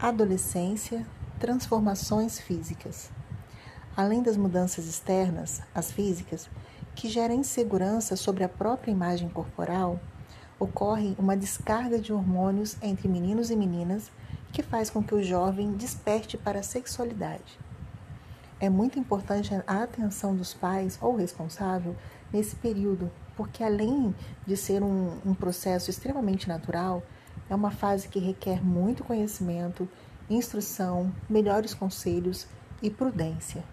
Adolescência, transformações físicas. Além das mudanças externas, as físicas, que geram insegurança sobre a própria imagem corporal, ocorre uma descarga de hormônios entre meninos e meninas que faz com que o jovem desperte para a sexualidade. É muito importante a atenção dos pais ou responsável nesse período, porque além de ser um, um processo extremamente natural, é uma fase que requer muito conhecimento, instrução, melhores conselhos e prudência.